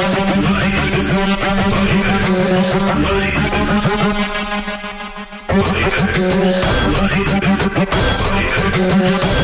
Somebody Thank you.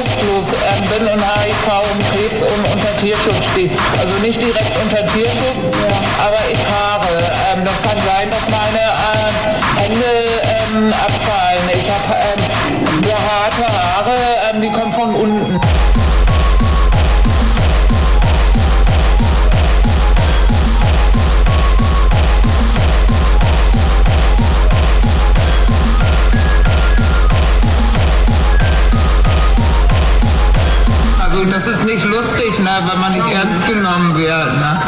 Ausschluss ähm, an Bill und HIV und Krebs und unter Tierschutz steht. Also nicht direkt unter Tierschutz, ja. aber ich habe. Ähm, das kann sein, dass meine äh, Hände ähm, abfallen. Ich habe ähm, behaarte Haare, ähm, die kommen von unten. wenn man nicht ernst genommen wird. Ne?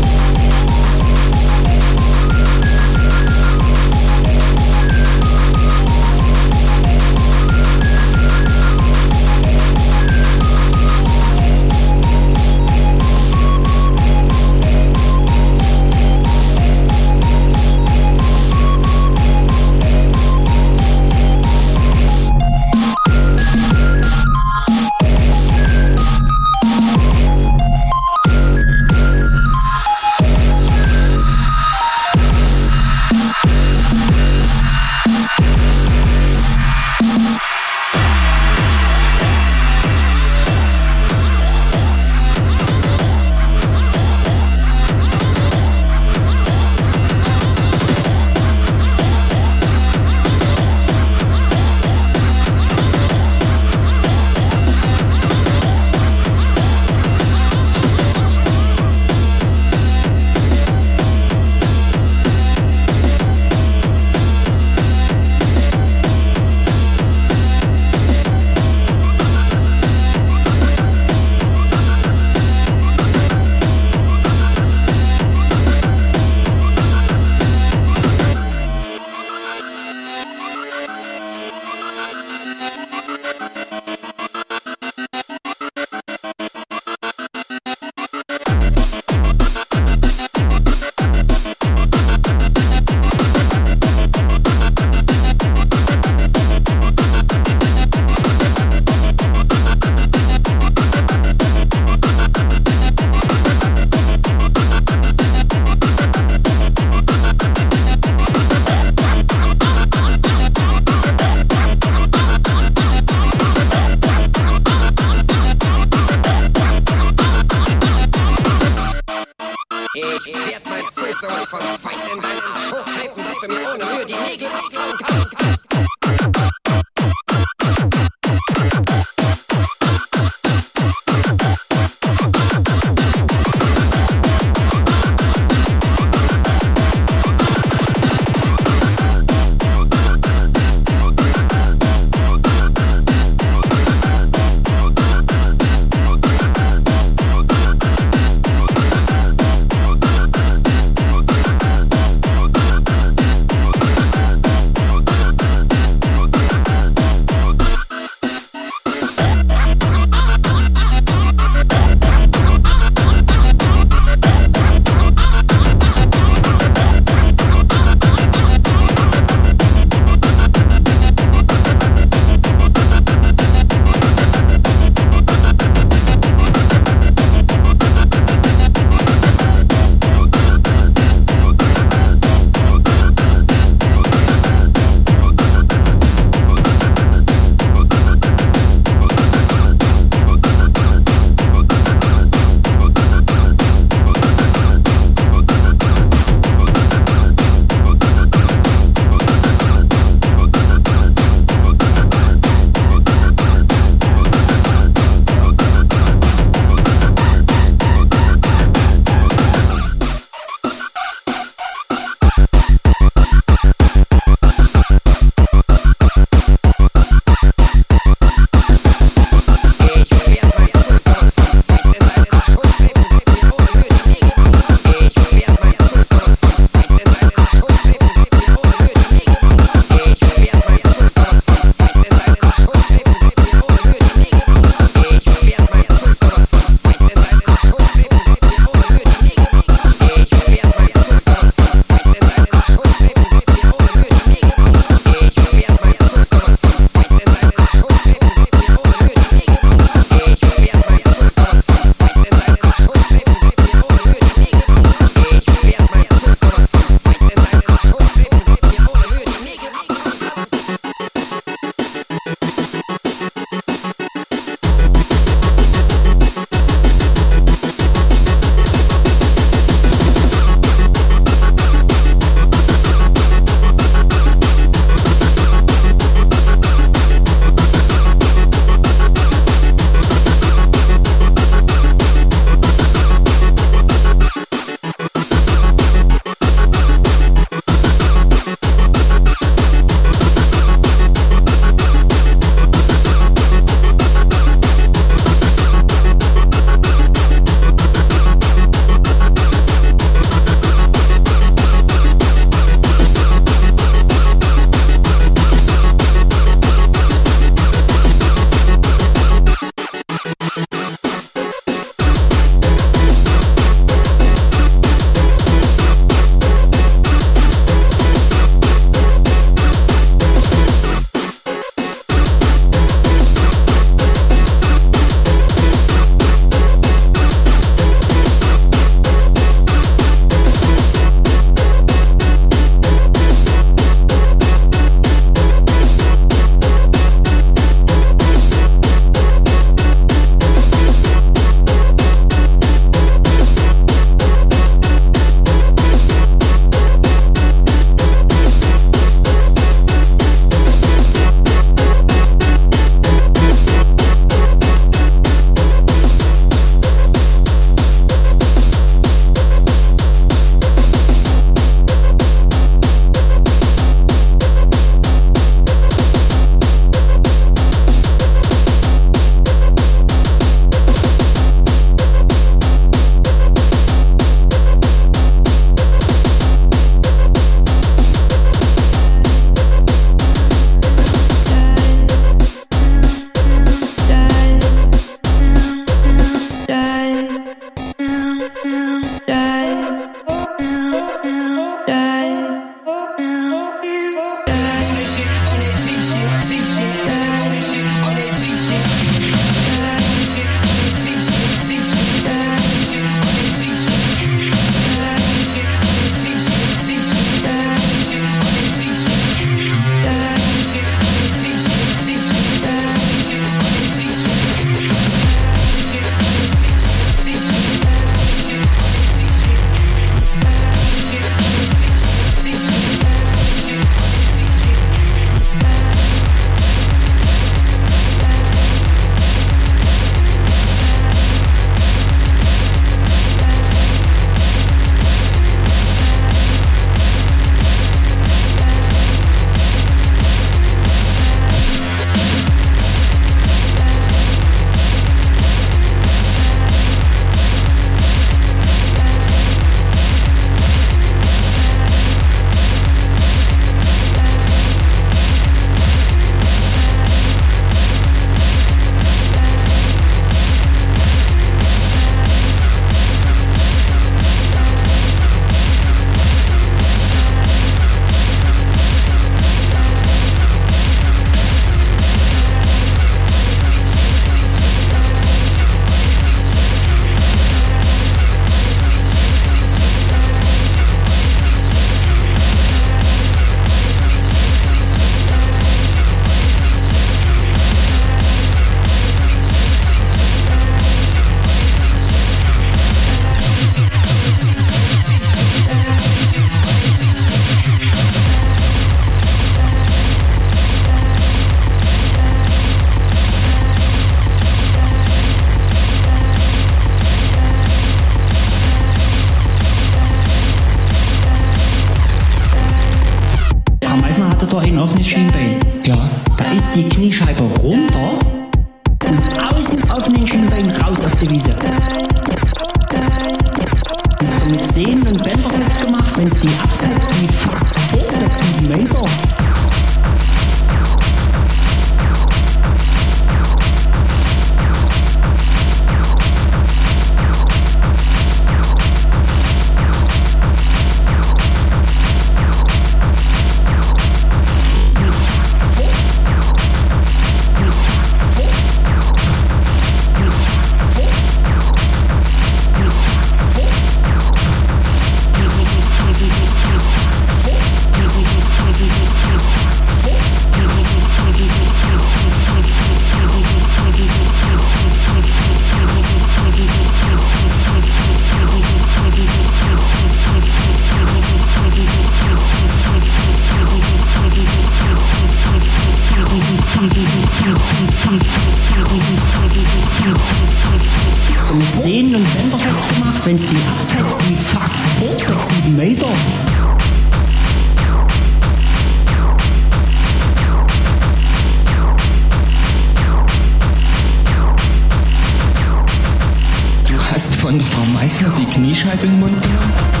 Kniescheibe im Mund genommen?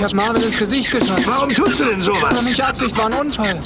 Ich habe Marvin ins Gesicht getan. Warum tust du denn sowas? Das war nicht Absicht, war ein Unfall.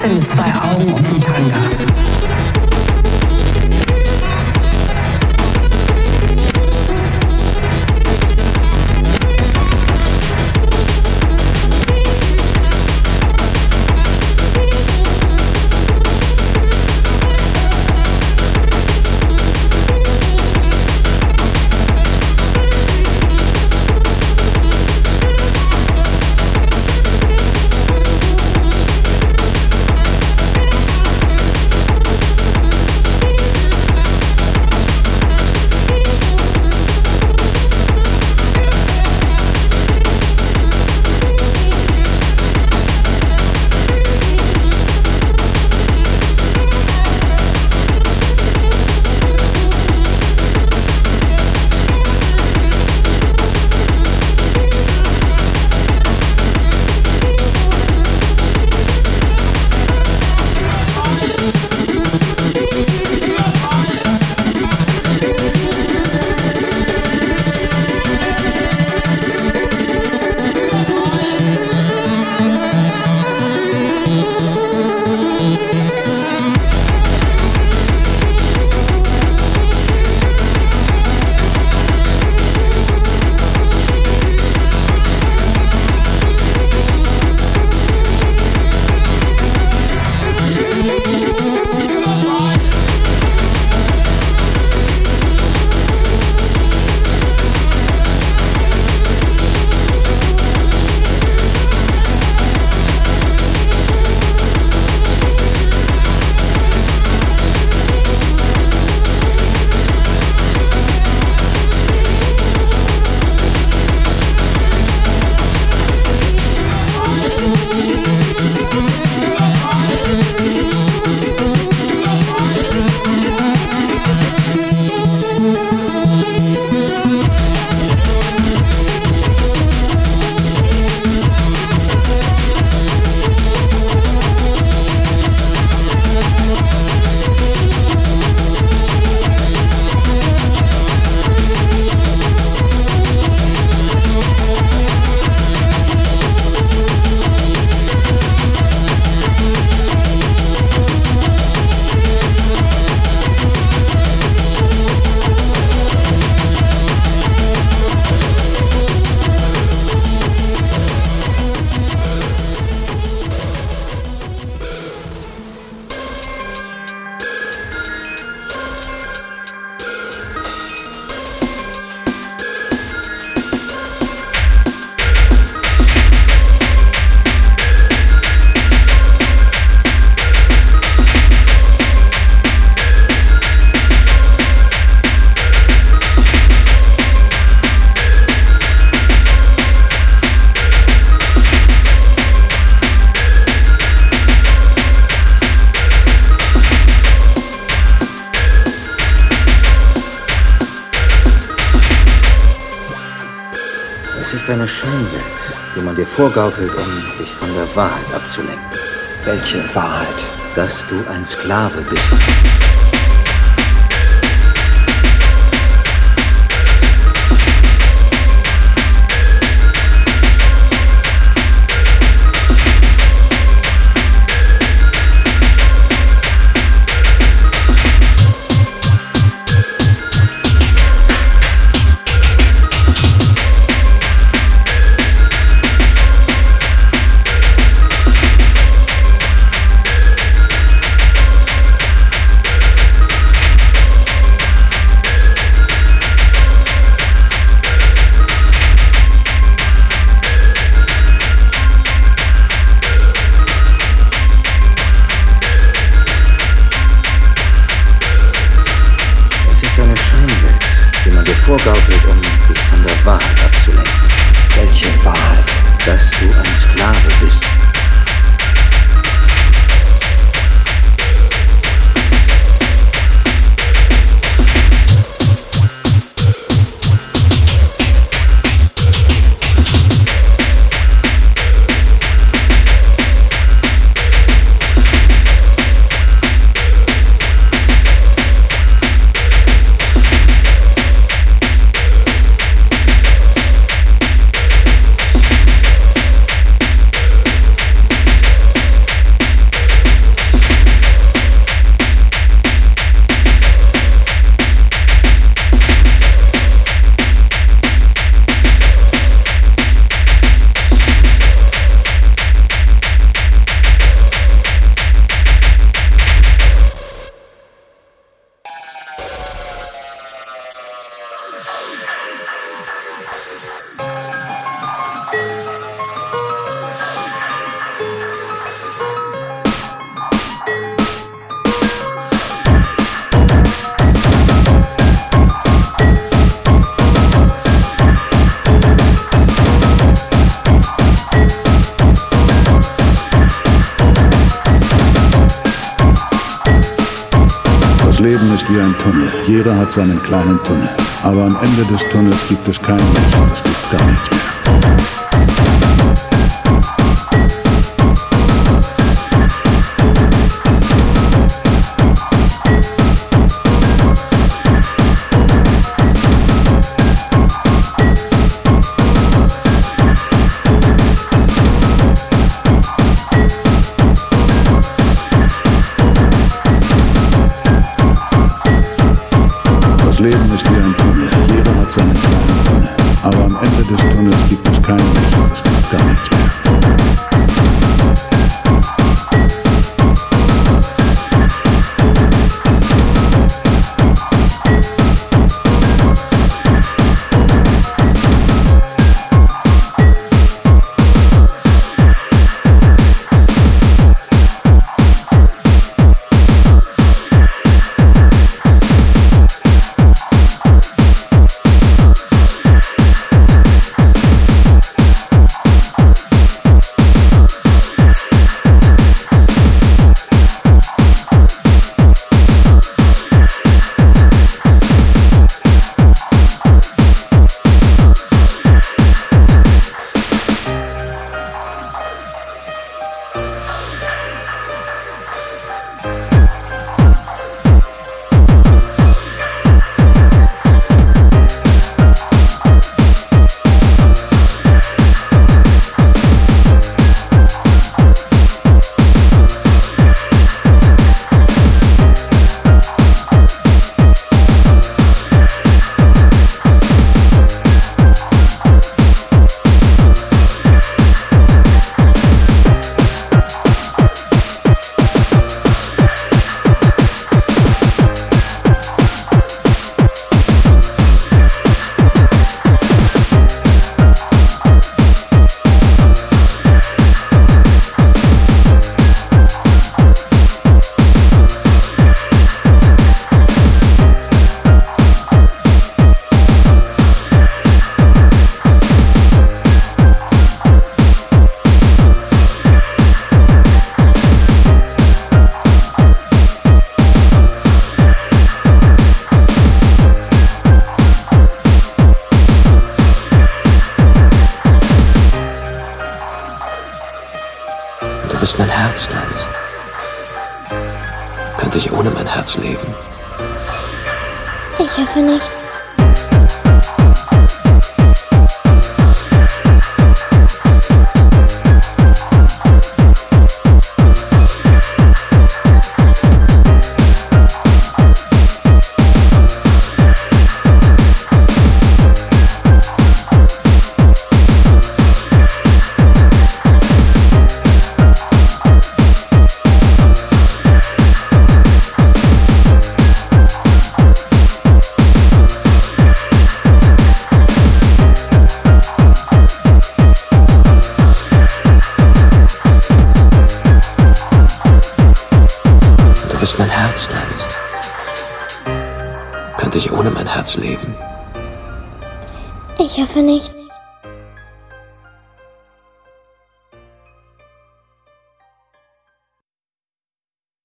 正在熬梦一场。Vorgaukelt, um dich von der Wahrheit abzulenken. Welche Wahrheit? Dass du ein Sklave bist. Ist eine Scheinwelt, die man dir vorgaukelt, um dich von der Wahrheit abzulenken. Welche Wahrheit? Dass du ein Sklave bist. Jeder hat seinen kleinen Tunnel. Aber am Ende des Tunnels gibt es kein Licht. Es gibt gar nichts mehr.